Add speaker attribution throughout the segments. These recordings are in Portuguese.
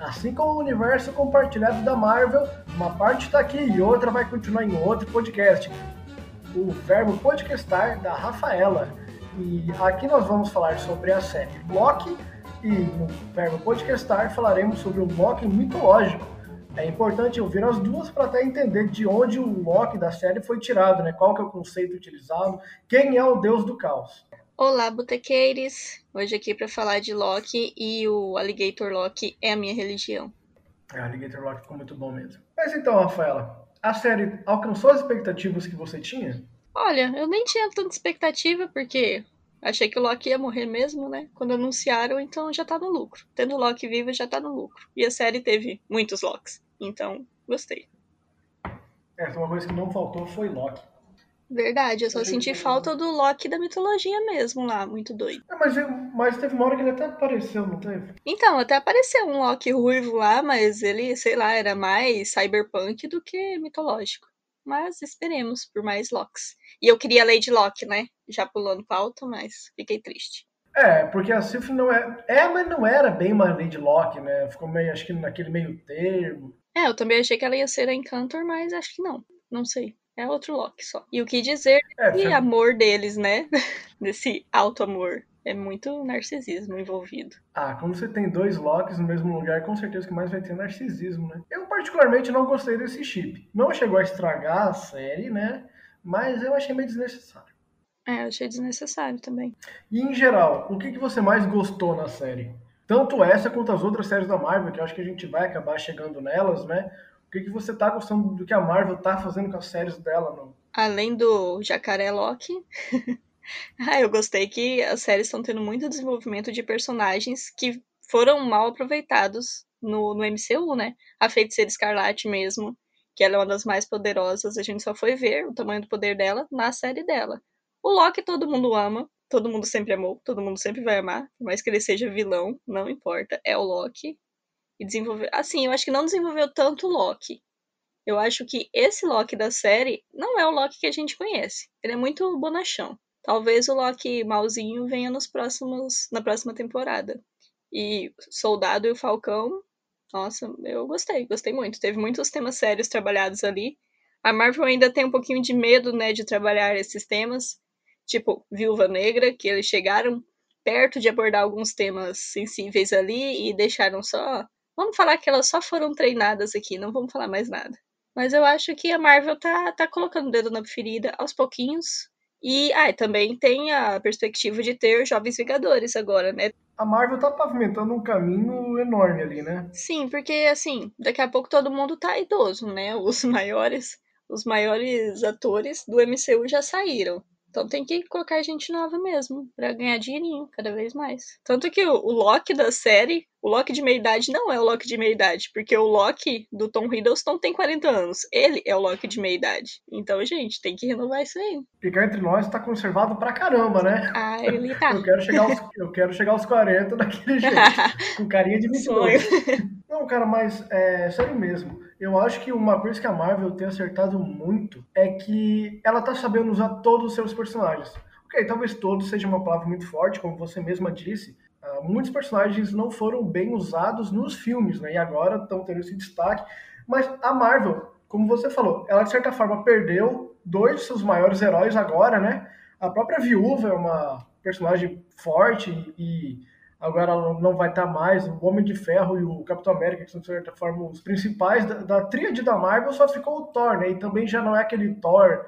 Speaker 1: Assim como o universo compartilhado da Marvel, uma parte está aqui e outra vai continuar em outro podcast. O verbo podcastar da Rafaela. E aqui nós vamos falar sobre a série Loki e no verbo podcastar falaremos sobre o Loki mitológico. É importante ouvir as duas para até entender de onde o Loki da série foi tirado, né? Qual que é o conceito utilizado, quem é o deus do caos.
Speaker 2: Olá, botequeiros! Hoje aqui para falar de Loki e o Alligator Loki é a minha religião.
Speaker 1: É, Alligator Loki ficou muito bom mesmo. Mas então, Rafaela, a série alcançou as expectativas que você tinha?
Speaker 2: Olha, eu nem tinha tanta expectativa porque achei que o Loki ia morrer mesmo, né? Quando anunciaram, então já tá no lucro. Tendo o Loki vivo já tá no lucro. E a série teve muitos Locks, então gostei.
Speaker 1: É, uma coisa que não faltou foi Loki.
Speaker 2: Verdade, eu só senti falta do Loki da mitologia mesmo lá, muito doido.
Speaker 1: É, mas, mas teve uma hora que ele até apareceu, não teve?
Speaker 2: Então, até apareceu um Loki ruivo lá, mas ele, sei lá, era mais cyberpunk do que mitológico. Mas esperemos por mais Locks. E eu queria Lady Locke, né? Já pulando pauta, mas fiquei triste.
Speaker 1: É, porque a Sylvie não é. É, mas não era bem uma Lady Locke, né? Ficou meio, acho que naquele meio termo.
Speaker 2: É, eu também achei que ela ia ser a Encantor, mas acho que não. Não sei. É outro Loki só. E o que dizer é, desse amor deles, né? Desse alto amor. É muito narcisismo envolvido.
Speaker 1: Ah, quando você tem dois Locks no mesmo lugar, com certeza que mais vai ter narcisismo, né? Eu particularmente não gostei desse chip. Não chegou a estragar a série, né? Mas eu achei meio desnecessário.
Speaker 2: É, eu achei desnecessário também.
Speaker 1: E em geral, o que, que você mais gostou na série? Tanto essa quanto as outras séries da Marvel, que eu acho que a gente vai acabar chegando nelas, né? O que, que você tá gostando do que a Marvel tá fazendo com as séries dela, não?
Speaker 2: Além do Jacaré Loki. ah, eu gostei que as séries estão tendo muito desenvolvimento de personagens que foram mal aproveitados no, no MCU, né? A Feiticeira Escarlate mesmo, que ela é uma das mais poderosas, a gente só foi ver o tamanho do poder dela na série dela. O Loki todo mundo ama, todo mundo sempre amou, todo mundo sempre vai amar, por mais que ele seja vilão, não importa, é o Loki e desenvolver. Assim, eu acho que não desenvolveu tanto o Loki. Eu acho que esse Loki da série não é o Loki que a gente conhece. Ele é muito bonachão. Talvez o Loki malzinho venha nos próximos, na próxima temporada. E Soldado e o Falcão, nossa, eu gostei, gostei muito. Teve muitos temas sérios trabalhados ali. A Marvel ainda tem um pouquinho de medo, né, de trabalhar esses temas, tipo Viúva Negra, que eles chegaram perto de abordar alguns temas sensíveis ali e deixaram só Vamos falar que elas só foram treinadas aqui, não vamos falar mais nada. Mas eu acho que a Marvel tá, tá colocando o dedo na ferida aos pouquinhos. E ah, também tem a perspectiva de ter Jovens Vingadores agora, né?
Speaker 1: A Marvel tá pavimentando um caminho enorme ali, né?
Speaker 2: Sim, porque assim, daqui a pouco todo mundo tá idoso, né? Os maiores, os maiores atores do MCU já saíram. Então tem que colocar gente nova mesmo, para ganhar dinheirinho cada vez mais. Tanto que o, o Loki da série, o Loki de meia idade não é o Loki de meia idade, porque o Loki do Tom Hiddleston tem 40 anos. Ele é o Loki de meia idade. Então, gente, tem que renovar isso aí.
Speaker 1: Ficar entre nós tá conservado pra caramba, né?
Speaker 2: Ah, ele tá.
Speaker 1: eu, quero chegar aos, eu quero chegar aos 40 daquele jeito, com carinha de 22. Não, cara, mas é sério mesmo. Eu acho que uma coisa que a Marvel tem acertado muito é que ela tá sabendo usar todos os seus personagens. Ok, talvez todos seja uma palavra muito forte, como você mesma disse. Uh, muitos personagens não foram bem usados nos filmes, né? E agora estão tendo esse destaque. Mas a Marvel, como você falou, ela de certa forma perdeu dois de seus maiores heróis agora, né? A própria Viúva é uma personagem forte e agora não vai estar mais. O Homem de Ferro e o Capitão América, que são, de certa forma, os principais da, da tríade da Marvel, só ficou o Thor, né? E também já não é aquele Thor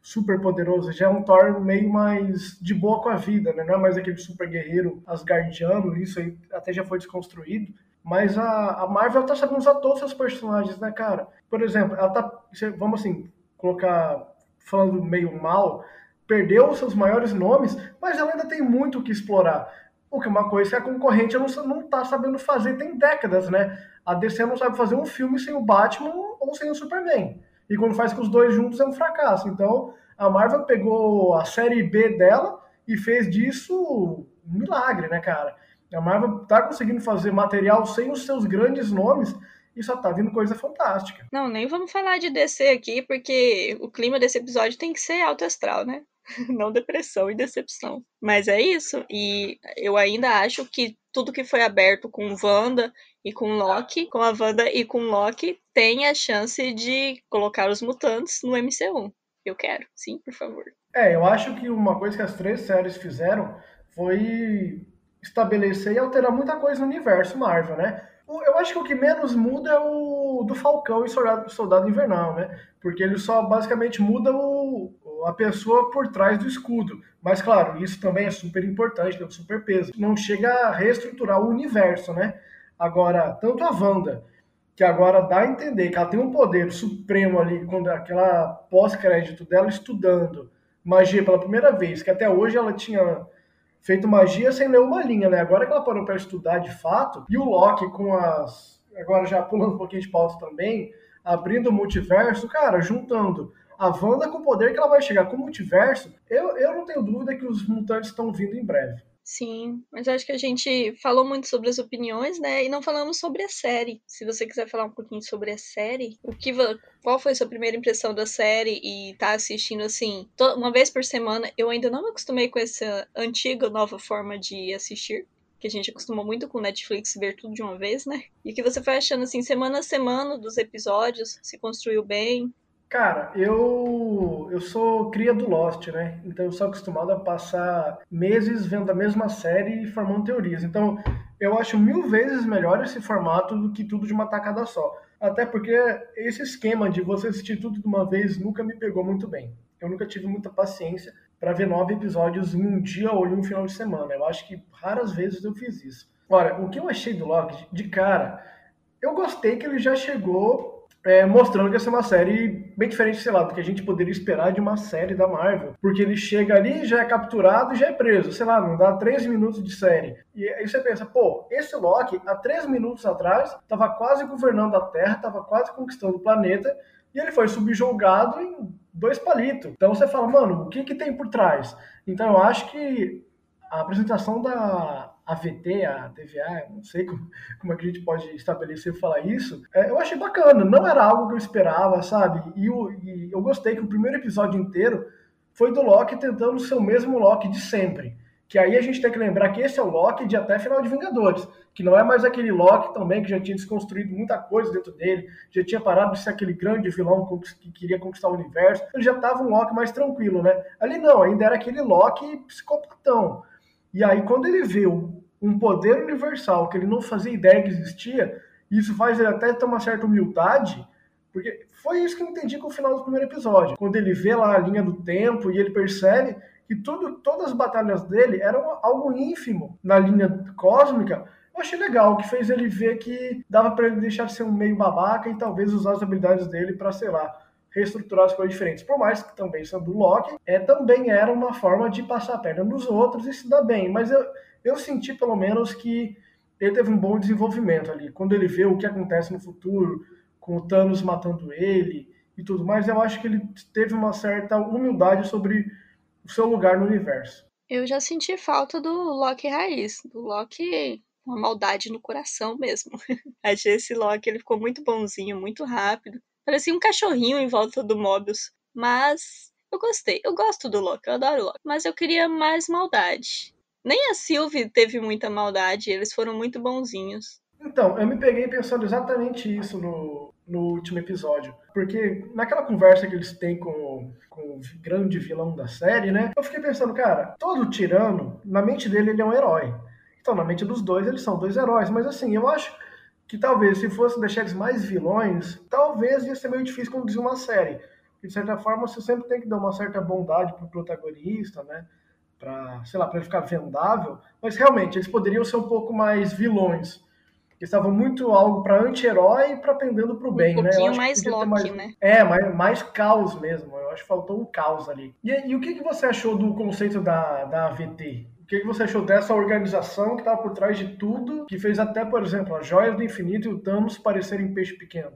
Speaker 1: super poderoso, já é um Thor meio mais de boa com a vida, né? Não é mais aquele super guerreiro asgardiano, isso aí até já foi desconstruído. Mas a, a Marvel tá sabendo usar todos os seus personagens, né, cara? Por exemplo, ela tá. Vamos assim, colocar. Falando meio mal, perdeu os seus maiores nomes, mas ela ainda tem muito o que explorar O que é uma coisa que a concorrente não, não tá sabendo fazer tem décadas, né? A DC não sabe fazer um filme sem o Batman ou sem o Superman. E quando faz com os dois juntos é um fracasso. Então, a Marvel pegou a série B dela e fez disso um milagre, né, cara? A Marvel tá conseguindo fazer material sem os seus grandes nomes e só tá vindo coisa fantástica.
Speaker 2: Não, nem vamos falar de DC aqui, porque o clima desse episódio tem que ser alto astral, né? Não depressão e decepção. Mas é isso. E eu ainda acho que tudo que foi aberto com Wanda e com Loki, com a Wanda e com Loki, tem a chance de colocar os mutantes no MCU. Eu quero, sim, por favor.
Speaker 1: É, eu acho que uma coisa que as três séries fizeram foi estabelecer e alterar muita coisa no universo Marvel, né? Eu acho que o que menos muda é o do Falcão e Soldado, Soldado Invernal, né? Porque ele só basicamente muda o, a pessoa por trás do escudo. Mas, claro, isso também é super importante, tem um super peso. Não chega a reestruturar o universo, né? Agora, tanto a Wanda, que agora dá a entender que ela tem um poder supremo ali, quando aquela pós-crédito dela estudando magia pela primeira vez, que até hoje ela tinha feito magia sem ler uma linha, né? Agora que ela parou para estudar de fato, e o Loki com as. Agora já pulando um pouquinho de pauta também, abrindo o multiverso, cara, juntando a Wanda com o poder que ela vai chegar com o multiverso, eu, eu não tenho dúvida que os mutantes estão vindo em breve.
Speaker 2: Sim, mas acho que a gente falou muito sobre as opiniões, né? E não falamos sobre a série. Se você quiser falar um pouquinho sobre a série, o que, qual foi a sua primeira impressão da série e tá assistindo assim, uma vez por semana? Eu ainda não me acostumei com essa antiga nova forma de assistir que a gente acostumou muito com Netflix ver tudo de uma vez, né? E que você foi achando assim, semana a semana dos episódios, se construiu bem?
Speaker 1: Cara, eu eu sou cria do Lost, né? Então eu sou acostumado a passar meses vendo a mesma série e formando teorias. Então eu acho mil vezes melhor esse formato do que tudo de uma tacada só. Até porque esse esquema de você assistir tudo de uma vez nunca me pegou muito bem. Eu nunca tive muita paciência para ver nove episódios em um dia ou em um final de semana. Eu acho que raras vezes eu fiz isso. Ora, o que eu achei do Loki, de cara, eu gostei que ele já chegou é, mostrando que essa é uma série bem diferente, sei lá, do que a gente poderia esperar de uma série da Marvel. Porque ele chega ali, já é capturado já é preso. Sei lá, não dá 13 minutos de série. E aí você pensa, pô, esse Loki, há 3 minutos atrás, estava quase governando a Terra, estava quase conquistando o planeta, e ele foi subjugado em dois palitos. Então você fala, mano, o que, que tem por trás? Então eu acho que a apresentação da AVT, a TVA, não sei como, como é que a gente pode estabelecer falar isso, é, eu achei bacana, não era algo que eu esperava, sabe? E eu, e eu gostei que o primeiro episódio inteiro foi do Loki tentando ser o mesmo Loki de sempre. Que aí a gente tem que lembrar que esse é o Loki de até final de Vingadores, que não é mais aquele Loki também que já tinha desconstruído muita coisa dentro dele, já tinha parado de ser aquele grande vilão que queria conquistar o universo, ele já estava um Loki mais tranquilo, né? Ali não, ainda era aquele Loki psicopatão. E aí, quando ele viu um poder universal que ele não fazia ideia que existia, isso faz ele até ter uma certa humildade, porque foi isso que eu entendi com o final do primeiro episódio. Quando ele vê lá a linha do tempo e ele percebe que tudo, todas as batalhas dele eram algo ínfimo na linha cósmica, eu achei legal, que fez ele ver que dava para ele deixar de ser um meio babaca e talvez usar as habilidades dele para, sei lá, reestruturar as coisas diferentes. Por mais que também sendo Loki, é, também era uma forma de passar a perna nos outros e se dar bem. Mas eu, eu senti pelo menos que ele teve um bom desenvolvimento ali. Quando ele vê o que acontece no futuro, com o Thanos matando ele e tudo mais, eu acho que ele teve uma certa humildade sobre o seu lugar no universo.
Speaker 2: Eu já senti falta do Loki raiz, do Loki uma maldade no coração mesmo. Achei esse Loki, ele ficou muito bonzinho, muito rápido. Parecia um cachorrinho em volta do Mobius. Mas eu gostei. Eu gosto do Loki, eu adoro o Loki. Mas eu queria mais maldade. Nem a Sylvie teve muita maldade, eles foram muito bonzinhos.
Speaker 1: Então, eu me peguei pensando exatamente isso no, no último episódio. Porque naquela conversa que eles têm com, com o grande vilão da série, né? Eu fiquei pensando, cara, todo tirano, na mente dele, ele é um herói. Então, na mente dos dois, eles são dois heróis. Mas assim, eu acho que talvez se fosse deixar eles mais vilões, talvez ia ser meio difícil conduzir uma série. de certa forma você sempre tem que dar uma certa bondade pro protagonista, né? Para, sei lá, para ele ficar vendável, mas realmente eles poderiam ser um pouco mais vilões. Eles estavam muito algo para anti-herói e para pendendo pro bem,
Speaker 2: um
Speaker 1: né?
Speaker 2: Um pouquinho mais Loki, mais,
Speaker 1: né? É, mais, mais caos mesmo. Eu acho que faltou um caos ali. E, e o que, que você achou do conceito da, da AVT? Que você achou dessa organização que estava por trás de tudo, que fez até, por exemplo, as joias do infinito e o Thanos parecerem peixe pequeno?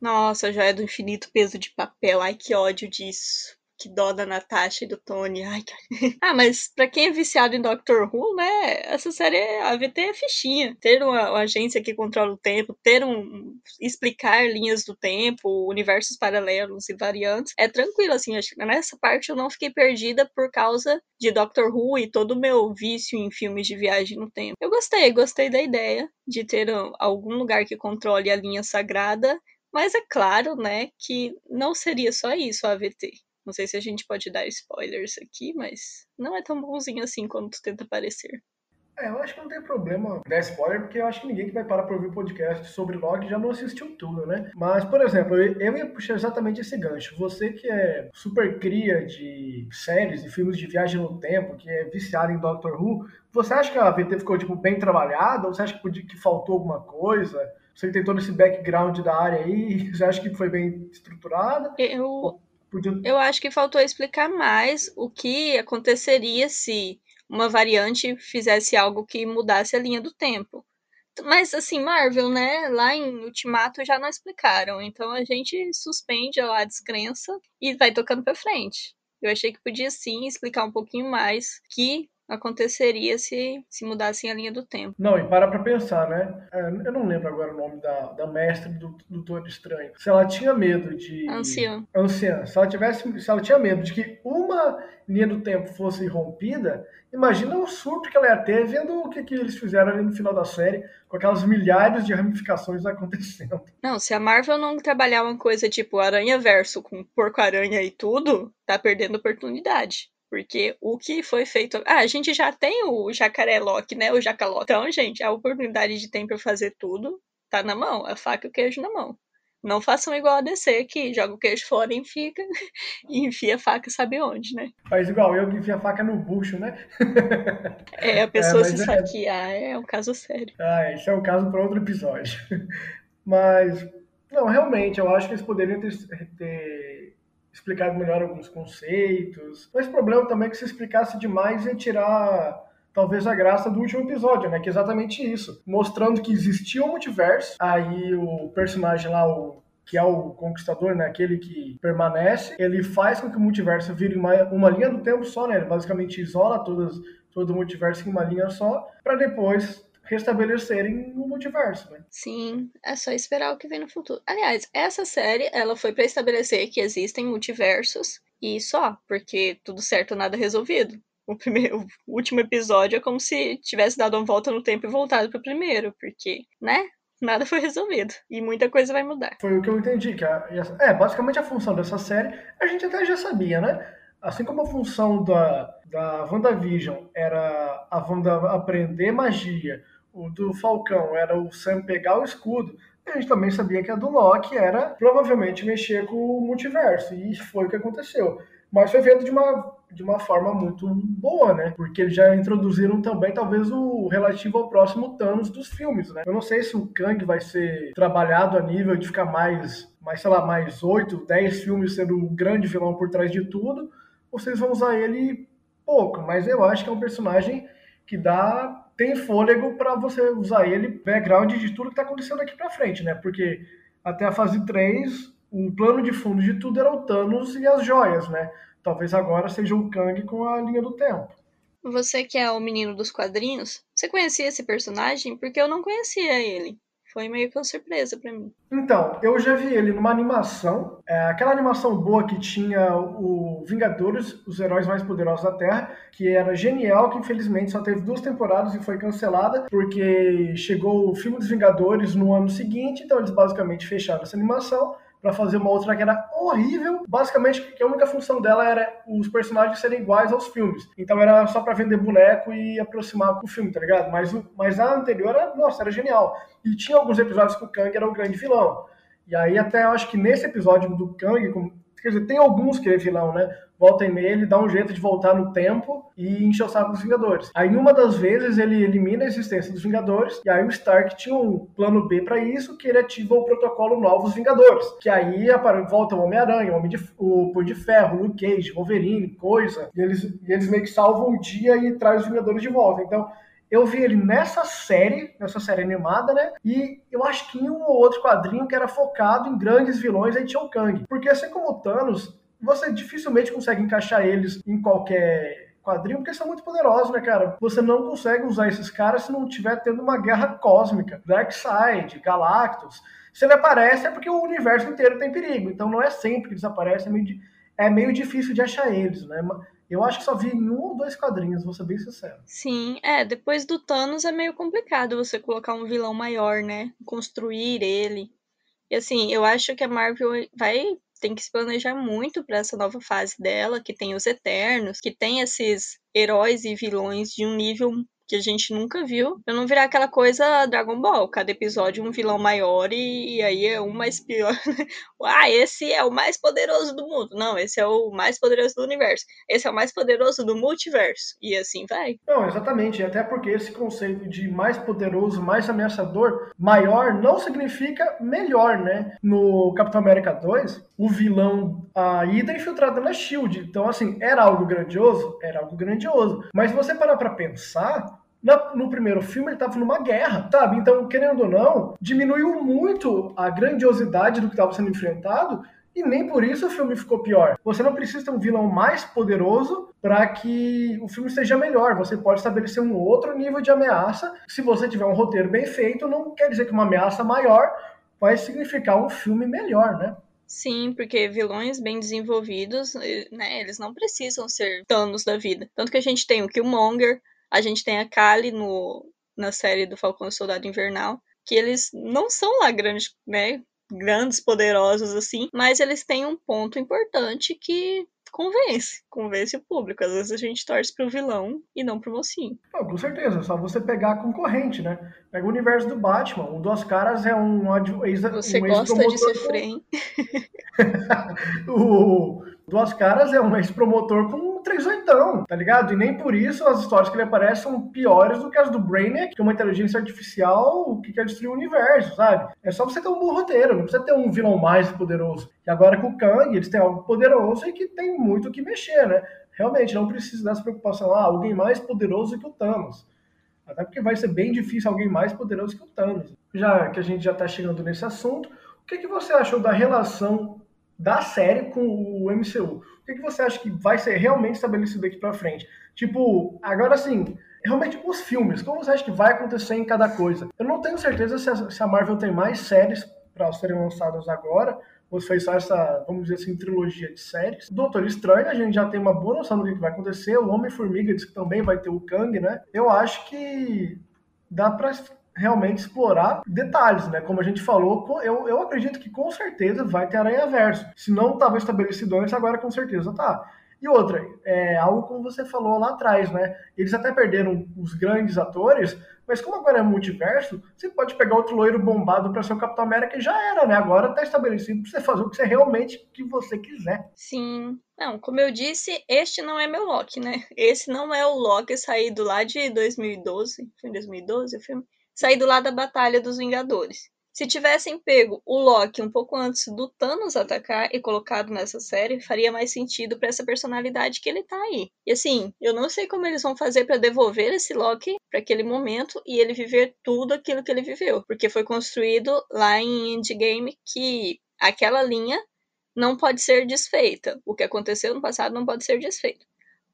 Speaker 2: Nossa, joia do infinito, peso de papel. Ai, que ódio disso que dó da Natasha e do Tony. Ai, que... ah, mas pra quem é viciado em Doctor Who, né? Essa série, a VT é fichinha. Ter uma, uma, agência que controla o tempo, ter um. explicar linhas do tempo, universos paralelos e variantes, é tranquilo, assim. Acho que nessa parte eu não fiquei perdida por causa de Doctor Who e todo o meu vício em filmes de viagem no tempo. Eu gostei, gostei da ideia de ter algum lugar que controle a linha sagrada. Mas é claro, né, que não seria só isso a AVT. Não sei se a gente pode dar spoilers aqui, mas não é tão bonzinho assim quanto tenta parecer.
Speaker 1: É, eu acho que não tem problema dar spoiler, porque eu acho que ninguém que vai parar pra ouvir o podcast sobre Log já não assistiu tudo, né? Mas, por exemplo, eu ia puxar exatamente esse gancho. Você que é super cria de séries e filmes de viagem no tempo, que é viciado em Doctor Who, você acha que a VT ficou, tipo, bem trabalhada? Ou você acha que, podia, que faltou alguma coisa? Você que tem todo esse background da área aí, você acha que foi bem estruturada?
Speaker 2: Eu Eu acho que faltou explicar mais o que aconteceria se uma variante fizesse algo que mudasse a linha do tempo. Mas assim, Marvel, né? Lá em Ultimato já não explicaram. Então a gente suspende a descrença e vai tocando pra frente. Eu achei que podia sim explicar um pouquinho mais que aconteceria se, se mudassem a linha do tempo.
Speaker 1: Não, e para pra pensar, né? É, eu não lembro agora o nome da, da mestre do Doutor Estranho. Se ela tinha medo de.
Speaker 2: Anciã.
Speaker 1: Anciã. Se ela, tivesse, se ela tinha medo de que uma linha do tempo fosse rompida, imagina o surto que ela ia ter vendo o que, que eles fizeram ali no final da série, com aquelas milhares de ramificações acontecendo.
Speaker 2: Não, se a Marvel não trabalhar uma coisa tipo Aranha Verso com Porco-Aranha e tudo, tá perdendo oportunidade. Porque o que foi feito. Ah, a gente já tem o jacaré Loki, né? O jacaloque. Então, gente, a oportunidade de tempo para fazer tudo tá na mão. A faca e o queijo na mão. Não façam igual a DC, que joga o queijo fora e fica e enfia a faca sabe onde, né?
Speaker 1: Faz igual eu que enfia a faca no bucho, né?
Speaker 2: É, a pessoa é, se é... saquear é um caso sério.
Speaker 1: Ah, esse é um caso para outro episódio. Mas, não, realmente, eu acho que eles poderiam ter, ter explicado melhor alguns conceitos. Mas o problema também é que se explicasse demais ia tirar talvez a graça do último episódio, né? Que é exatamente isso. Mostrando que existia um multiverso, aí o personagem lá, o que é o conquistador, né? Aquele que permanece, ele faz com que o multiverso vire uma, uma linha do tempo só, né? Ele basicamente isola todas, todo o multiverso em uma linha só, para depois restabelecerem o multiverso, né?
Speaker 2: Sim, é só esperar o que vem no futuro. Aliás, essa série, ela foi para estabelecer que existem multiversos e só, porque tudo certo, nada resolvido. O, primeiro, o último episódio é como se tivesse dado uma volta no tempo e voltado pro primeiro, porque, né? Nada foi resolvido. E muita coisa vai mudar.
Speaker 1: Foi o que eu entendi. Que a, é, basicamente a função dessa série, a gente até já sabia, né? Assim como a função da, da WandaVision era a Wanda aprender magia, o do Falcão era o Sam pegar o escudo, a gente também sabia que a do Loki era provavelmente mexer com o multiverso, e foi o que aconteceu. Mas foi feito de uma, de uma forma muito boa, né? Porque eles já introduziram também, talvez, o relativo ao próximo Thanos dos filmes, né? Eu não sei se o Kang vai ser trabalhado a nível de ficar mais, mais sei lá, mais 8, 10 filmes sendo o grande vilão por trás de tudo, ou vocês vão usar ele pouco. Mas eu acho que é um personagem que dá tem fôlego para você usar ele background de tudo que está acontecendo aqui para frente, né? Porque até a fase 3, o plano de fundo de tudo era o Thanos e as joias, né? Talvez agora seja o Kang com a linha do tempo.
Speaker 2: Você que é o menino dos quadrinhos, você conhecia esse personagem? Porque eu não conhecia ele foi meio que uma surpresa para mim.
Speaker 1: Então, eu já vi ele numa animação, é, aquela animação boa que tinha o Vingadores, os heróis mais poderosos da Terra, que era genial, que infelizmente só teve duas temporadas e foi cancelada, porque chegou o filme dos Vingadores no ano seguinte, então eles basicamente fecharam essa animação para fazer uma outra que era horrível. Basicamente, que a única função dela era os personagens serem iguais aos filmes. Então era só para vender boneco e aproximar com o filme, tá ligado? Mas, mas a anterior era, nossa, era genial. E tinha alguns episódios que o Kang era o grande vilão. E aí até eu acho que nesse episódio do Kang, Quer dizer, tem alguns que é vilão, né? volta e meia, ele dá um jeito de voltar no tempo e encher o saco dos Vingadores. Aí, uma das vezes, ele elimina a existência dos Vingadores, e aí o Stark tinha um plano B para isso, que ele ativa o protocolo Novos Vingadores. Que aí volta o Homem-Aranha, o, Homem de, o Punho de Ferro, o Luke Cage, Wolverine, coisa, e eles, e eles meio que salvam o dia e trazem os Vingadores de volta. Então, eu vi ele nessa série, nessa série animada, né? E eu acho que em um ou outro quadrinho que era focado em grandes vilões, aí tinha o Kang. Porque assim como o Thanos, você dificilmente consegue encaixar eles em qualquer quadrinho, porque são muito poderosos, né, cara? Você não consegue usar esses caras se não estiver tendo uma guerra cósmica. Darkseid, Galactus. Se ele aparece é porque o universo inteiro tem perigo. Então não é sempre que eles aparecem, é meio, é meio difícil de achar eles, né? Eu acho que só vi em um ou dois quadrinhos, vou ser bem sincero.
Speaker 2: Sim, é, depois do Thanos é meio complicado você colocar um vilão maior, né? Construir ele. E assim, eu acho que a Marvel vai tem que se planejar muito para essa nova fase dela, que tem os Eternos, que tem esses heróis e vilões de um nível que a gente nunca viu, pra não virar aquela coisa Dragon Ball, cada episódio um vilão maior e, e aí é um mais pior. Né? ah, esse é o mais poderoso do mundo. Não, esse é o mais poderoso do universo. Esse é o mais poderoso do multiverso. E assim vai.
Speaker 1: Não, exatamente. Até porque esse conceito de mais poderoso, mais ameaçador, maior, não significa melhor, né? No Capitão América 2, o vilão, a Hydra infiltrada na SHIELD. Então, assim, era algo grandioso? Era algo grandioso. Mas se você parar pra pensar, na, no primeiro filme ele estava numa guerra, sabe? Então, querendo ou não, diminuiu muito a grandiosidade do que estava sendo enfrentado e nem por isso o filme ficou pior. Você não precisa ter um vilão mais poderoso para que o filme seja melhor. Você pode estabelecer um outro nível de ameaça. Se você tiver um roteiro bem feito, não quer dizer que uma ameaça maior vai significar um filme melhor, né?
Speaker 2: Sim, porque vilões bem desenvolvidos, eh, né, eles não precisam ser Thanos da vida. Tanto que a gente tem o Killmonger, a gente tem a Kali no, na série do Falcão e Soldado Invernal, que eles não são lá grandes, né, grandes, poderosos assim, mas eles têm um ponto importante que convence, convence o público. Às vezes a gente torce pro vilão e não pro mocinho.
Speaker 1: Não, com certeza, é só você pegar a concorrente, né? Pega o universo do Batman, o Duas Caras é um
Speaker 2: ex Você um gosta de ser frame.
Speaker 1: o Duas Caras é um ex-promotor com um 38, tá ligado? E nem por isso as histórias que ele aparece são piores do que as do Brainiac, que é uma inteligência artificial que quer destruir o universo, sabe? É só você ter um bom roteiro, não precisa ter um vilão mais poderoso. E agora com o Kang, eles têm algo poderoso e que tem muito o que mexer, né? Realmente, não precisa dessa preocupação, ah, alguém mais poderoso que o Thanos. Até porque vai ser bem difícil alguém mais poderoso que o Thanos. Já que a gente já tá chegando nesse assunto, o que, que você achou da relação da série com o MCU. O que, que você acha que vai ser realmente estabelecido daqui para frente? Tipo, agora sim, realmente os filmes, como você acha que vai acontecer em cada coisa? Eu não tenho certeza se a, se a Marvel tem mais séries para serem lançadas agora, se foi só essa, vamos dizer assim, trilogia de séries. Doutor Estranho, a gente já tem uma boa noção do que vai acontecer. O Homem-Formiga diz que também vai ter o Kang, né? Eu acho que dá para realmente explorar detalhes, né? Como a gente falou, eu, eu acredito que com certeza vai ter Aranha Verso. Se não estava estabelecido antes, agora com certeza tá. E outra, é algo como você falou lá atrás, né? Eles até perderam os grandes atores, mas como agora é multiverso, você pode pegar outro loiro bombado para ser o Capitão América e já era, né? Agora tá estabelecido para você fazer o que você realmente que você quiser.
Speaker 2: Sim. Não, como eu disse, este não é meu Loki, né? Esse não é o Loki saído lá de 2012. Foi em 2012 o filme? Saído lá da Batalha dos Vingadores. Se tivessem pego o Loki um pouco antes do Thanos atacar e colocado nessa série, faria mais sentido para essa personalidade que ele tá aí. E assim, eu não sei como eles vão fazer para devolver esse Loki para aquele momento e ele viver tudo aquilo que ele viveu, porque foi construído lá em Endgame que aquela linha não pode ser desfeita. O que aconteceu no passado não pode ser desfeito.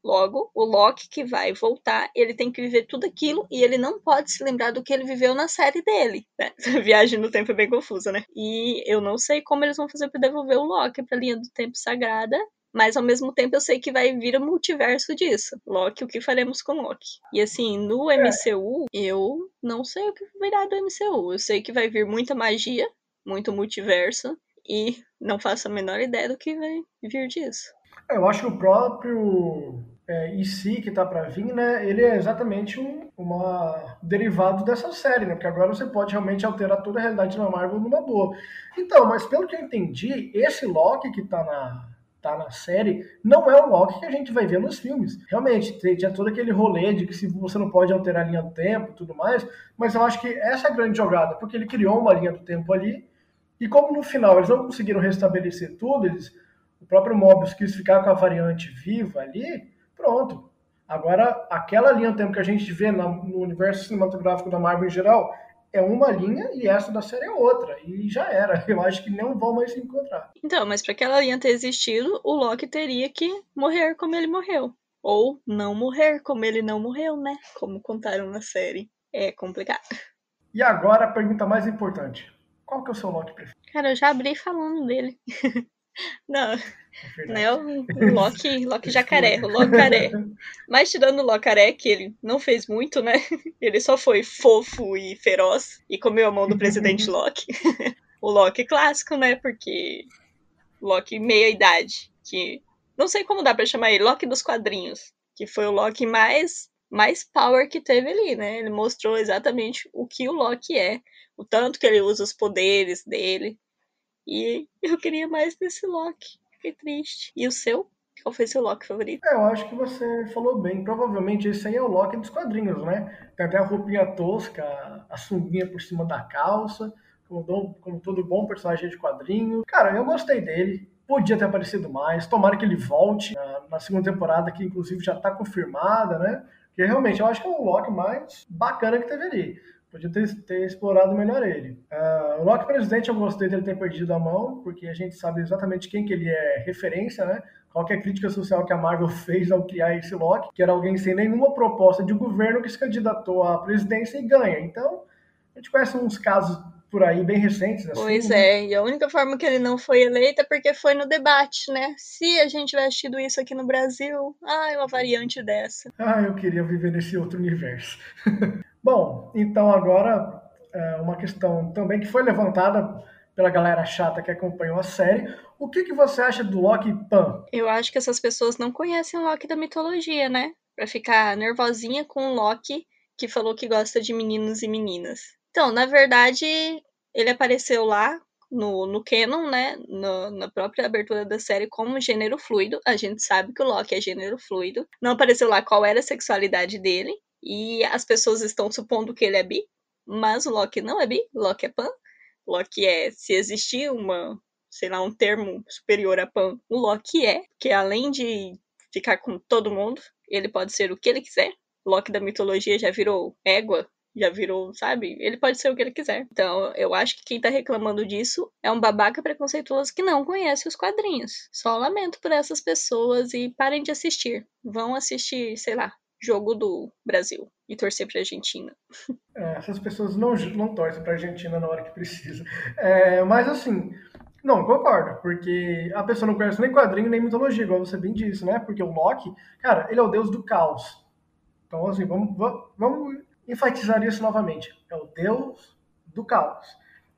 Speaker 2: Logo, o Loki que vai voltar, ele tem que viver tudo aquilo e ele não pode se lembrar do que ele viveu na série dele. Né? A viagem no tempo é bem confusa, né? E eu não sei como eles vão fazer para devolver o Loki pra linha do tempo sagrada, mas ao mesmo tempo eu sei que vai vir o multiverso disso. Loki, o que faremos com Loki? E assim, no MCU, eu não sei o que virá do MCU. Eu sei que vai vir muita magia, muito multiverso, e não faço a menor ideia do que vai vir disso.
Speaker 1: É, eu acho que o próprio é, si que tá para vir, né, ele é exatamente um uma derivado dessa série, né? Porque agora você pode realmente alterar toda a realidade da Marvel numa boa. Então, mas pelo que eu entendi, esse Loki que tá na, tá na série, não é o Loki que a gente vai ver nos filmes. Realmente, tinha todo aquele rolê de que se você não pode alterar a linha do tempo e tudo mais, mas eu acho que essa é a grande jogada, porque ele criou uma linha do tempo ali, e como no final eles não conseguiram restabelecer tudo, eles, o próprio Mobius quis ficar com a variante viva ali, pronto. Agora, aquela linha do tempo que a gente vê no universo cinematográfico da Marvel em geral, é uma linha e essa da série é outra. E já era. Eu acho que não vão mais se encontrar.
Speaker 2: Então, mas para aquela linha ter existido, o Loki teria que morrer como ele morreu. Ou não morrer como ele não morreu, né? Como contaram na série. É complicado.
Speaker 1: E agora a pergunta mais importante. Qual que é o seu Loki preferido?
Speaker 2: Cara, eu já abri falando dele. Não, é né? O, Loki, Loki jacaré, o Locaré. Mas tirando o Locaré, que ele não fez muito, né? Ele só foi fofo e feroz e comeu a mão do presidente Loki. o Loki clássico, né? Porque Loki meia-idade, que não sei como dá para chamar ele, Loki dos quadrinhos, que foi o Loki mais mais power que teve ali, né? Ele mostrou exatamente o que o Loki é, o tanto que ele usa os poderes dele, e eu queria mais desse Loki. Fiquei triste. E o seu? Qual foi seu Loki favorito?
Speaker 1: É, eu acho que você falou bem. Provavelmente esse aí é o Loki dos quadrinhos, né? Tem até a roupinha tosca, a sunguinha por cima da calça, como, como todo bom personagem de quadrinho. Cara, eu gostei dele. Podia ter aparecido mais. Tomara que ele volte na, na segunda temporada, que inclusive já tá confirmada, né? Porque realmente eu acho que é o Loki mais bacana que teve ali. Podia ter, ter explorado melhor ele. Uh, o Loki presidente, eu gostei dele ter perdido a mão, porque a gente sabe exatamente quem que ele é referência, né? Qual é a crítica social que a Marvel fez ao criar esse Loki, que era alguém sem nenhuma proposta de governo que se candidatou à presidência e ganha. Então, a gente conhece uns casos por aí bem recentes.
Speaker 2: Assim, pois é, e a única forma que ele não foi eleito é porque foi no debate, né? Se a gente tivesse tido isso aqui no Brasil, ah, é uma variante dessa.
Speaker 1: Ah, eu queria viver nesse outro universo. Bom, então agora é uma questão também que foi levantada pela galera chata que acompanhou a série. O que, que você acha do Loki Pan?
Speaker 2: Eu acho que essas pessoas não conhecem o Loki da mitologia, né? Pra ficar nervosinha com o Loki que falou que gosta de meninos e meninas. Então, na verdade, ele apareceu lá no, no canon, né? No, na própria abertura da série como gênero fluido. A gente sabe que o Loki é gênero fluido. Não apareceu lá qual era a sexualidade dele. E as pessoas estão supondo que ele é bi, mas o Loki não é bi, Loki é pan. Loki é, se existir uma, sei lá, um termo superior a pan, o Loki é, que além de ficar com todo mundo, ele pode ser o que ele quiser. Loki da mitologia já virou égua, já virou, sabe? Ele pode ser o que ele quiser. Então, eu acho que quem tá reclamando disso é um babaca preconceituoso que não conhece os quadrinhos. Só lamento por essas pessoas e parem de assistir. Vão assistir, sei lá, jogo do Brasil e torcer para a Argentina.
Speaker 1: É, essas pessoas não, não torcem para a Argentina na hora que precisa. É, mas assim, não, concordo, porque a pessoa não conhece nem quadrinho nem mitologia, igual você bem disse, né? Porque o Loki, cara, ele é o deus do caos. Então, assim, vamos, vamos enfatizar isso novamente. É o deus do caos.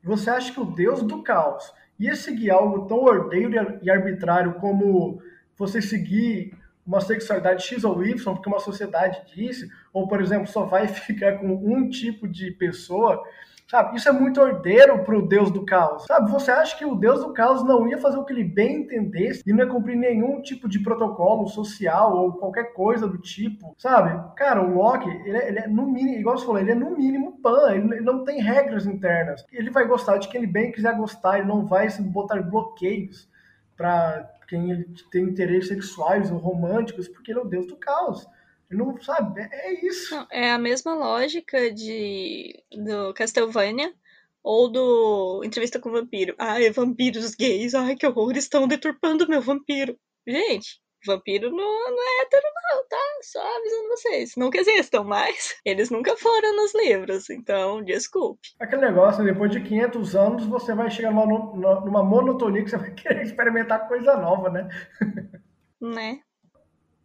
Speaker 1: Você acha que o deus do caos ia seguir algo tão ordeiro e arbitrário como você seguir uma sexualidade X ou Y, porque uma sociedade disse, ou, por exemplo, só vai ficar com um tipo de pessoa, sabe? Isso é muito ordeiro para o Deus do caos, sabe? Você acha que o Deus do caos não ia fazer o que ele bem entendesse e não ia cumprir nenhum tipo de protocolo social ou qualquer coisa do tipo, sabe? Cara, o Loki, ele é, ele é no mínimo, igual você falou, ele é no mínimo pan, ele, ele não tem regras internas. Ele vai gostar de quem ele bem quiser gostar, ele não vai botar bloqueios para quem tem interesses sexuais ou românticos, porque ele é o deus do caos. Ele não sabe, é, é isso.
Speaker 2: É a mesma lógica de do Castlevania ou do Entrevista com o Vampiro. Ai, vampiros gays, ai que horror, estão deturpando meu vampiro. Gente, Vampiro não, não é hétero, não, tá? Só avisando vocês. Nunca existam, mas eles nunca foram nos livros, então desculpe.
Speaker 1: Aquele negócio, depois de 500 anos, você vai chegar numa, numa monotonia que você vai querer experimentar coisa nova, né?
Speaker 2: Né?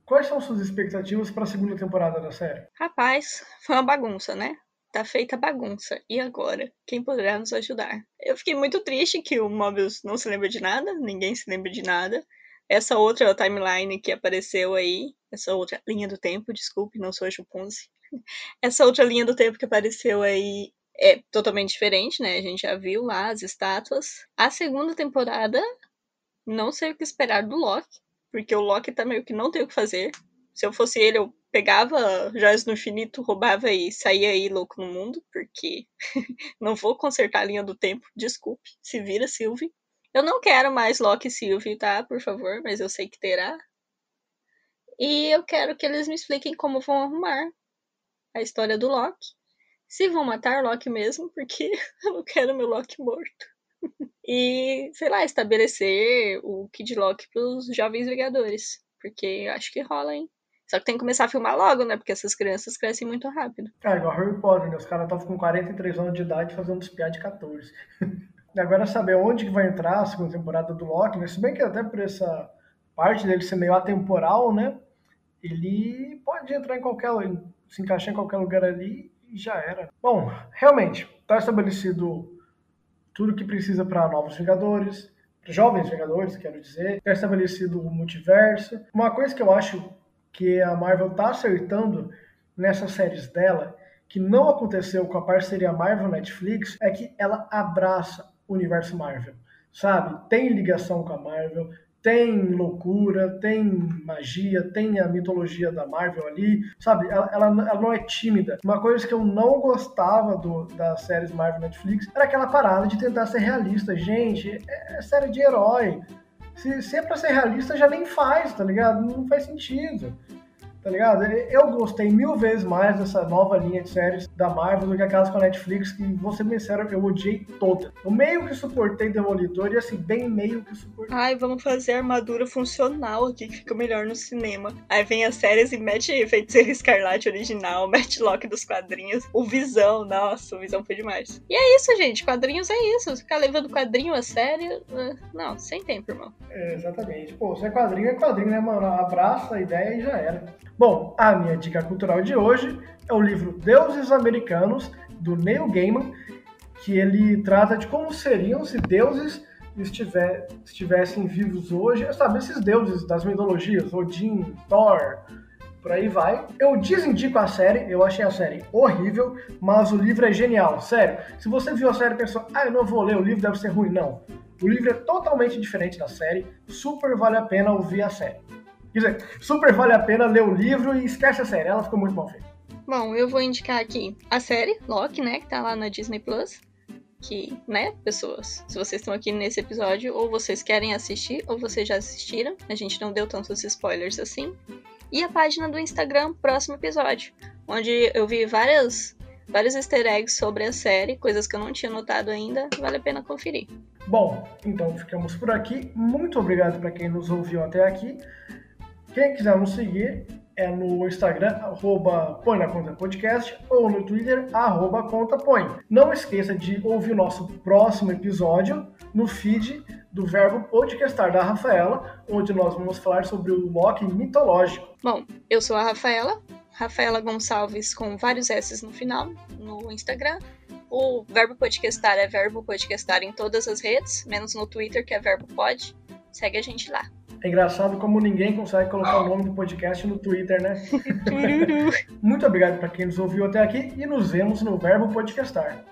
Speaker 1: Quais são suas expectativas para a segunda temporada da série?
Speaker 2: Rapaz, foi uma bagunça, né? Tá feita bagunça. E agora? Quem poderá nos ajudar? Eu fiquei muito triste que o Mobius não se lembra de nada, ninguém se lembra de nada. Essa outra timeline que apareceu aí, essa outra linha do tempo, desculpe, não sou a Juponze. Essa outra linha do tempo que apareceu aí é totalmente diferente, né? A gente já viu lá as estátuas. A segunda temporada Não sei o que esperar do Loki, porque o Loki tá meio que não tem o que fazer. Se eu fosse ele, eu pegava joias no infinito, roubava e saía aí louco no mundo, porque não vou consertar a linha do tempo. Desculpe, se vira, Sylvie. Eu não quero mais Loki e Sylvie, tá? Por favor, mas eu sei que terá. E eu quero que eles me expliquem como vão arrumar a história do Loki. Se vão matar Loki mesmo, porque eu não quero meu Loki morto. e, sei lá, estabelecer o Kid Loki pros jovens Vingadores. Porque acho que rola, hein? Só que tem que começar a filmar logo, né? Porque essas crianças crescem muito rápido.
Speaker 1: É, igual Harry Potter, né? Os caras estavam com 43 anos de idade fazendo os piados de 14. Agora saber onde que vai entrar a segunda temporada do Loki, né? Se bem que até por essa parte dele ser meio atemporal, né? Ele pode entrar em qualquer. se encaixar em qualquer lugar ali e já era. Bom, realmente, está estabelecido tudo que precisa para novos Vingadores, jovens Vingadores, quero dizer. Está estabelecido o multiverso. Uma coisa que eu acho que a Marvel está acertando nessas séries dela, que não aconteceu com a parceria Marvel-Netflix, é que ela abraça universo Marvel, sabe? Tem ligação com a Marvel, tem loucura, tem magia, tem a mitologia da Marvel ali, sabe? Ela, ela, ela, não é tímida. Uma coisa que eu não gostava do, das séries Marvel Netflix era aquela parada de tentar ser realista. Gente, é, é série de herói. Se, se é pra ser realista, já nem faz, tá ligado? Não faz sentido tá ligado? Eu gostei mil vezes mais dessa nova linha de séries da Marvel do que aquelas com a Netflix, que, vou ser sincero, eu odiei toda. Eu meio que suportei Demolidor e, assim, bem meio que suportei.
Speaker 2: Ai, vamos fazer armadura funcional aqui, que fica melhor no cinema. Aí vem as séries e mete Feiticeiro Escarlate original, mete Loki dos quadrinhos, o Visão, nossa, o Visão foi demais. E é isso, gente, quadrinhos é isso. Ficar levando quadrinho a sério, uh, não, sem tempo, irmão.
Speaker 1: É, exatamente. Pô, se é quadrinho, é quadrinho, né, mano? Abraça a ideia e já era. Bom, a minha dica cultural de hoje é o livro Deuses Americanos, do Neil Gaiman, que ele trata de como seriam se deuses estiver, estivessem vivos hoje, sabe, esses deuses das mitologias, Odin, Thor, por aí vai. Eu desindico a série, eu achei a série horrível, mas o livro é genial, sério. Se você viu a série e pensou, ah, eu não vou ler, o livro deve ser ruim, não. O livro é totalmente diferente da série, super vale a pena ouvir a série. Quer dizer, super vale a pena ler o livro e esquece a série, ela ficou muito mal feita.
Speaker 2: Bom, eu vou indicar aqui a série Loki, né, que tá lá na Disney Plus. Que, né, pessoas, se vocês estão aqui nesse episódio, ou vocês querem assistir, ou vocês já assistiram. A gente não deu tantos spoilers assim. E a página do Instagram, próximo episódio, onde eu vi várias, vários easter eggs sobre a série, coisas que eu não tinha notado ainda, vale a pena conferir.
Speaker 1: Bom, então ficamos por aqui. Muito obrigado para quem nos ouviu até aqui. Quem quiser nos seguir é no Instagram, arroba Põe na Conta Podcast, ou no Twitter, arroba Conta Põe. Não esqueça de ouvir o nosso próximo episódio no feed do verbo podcastar da Rafaela, onde nós vamos falar sobre o Loki mitológico.
Speaker 2: Bom, eu sou a Rafaela, Rafaela Gonçalves com vários S no final, no Instagram. O verbo podcastar é verbo podcastar em todas as redes, menos no Twitter, que é verbo pod. Segue a gente lá.
Speaker 1: É engraçado como ninguém consegue colocar o nome do podcast no Twitter, né? Muito obrigado para quem nos ouviu até aqui e nos vemos no Verbo Podcastar.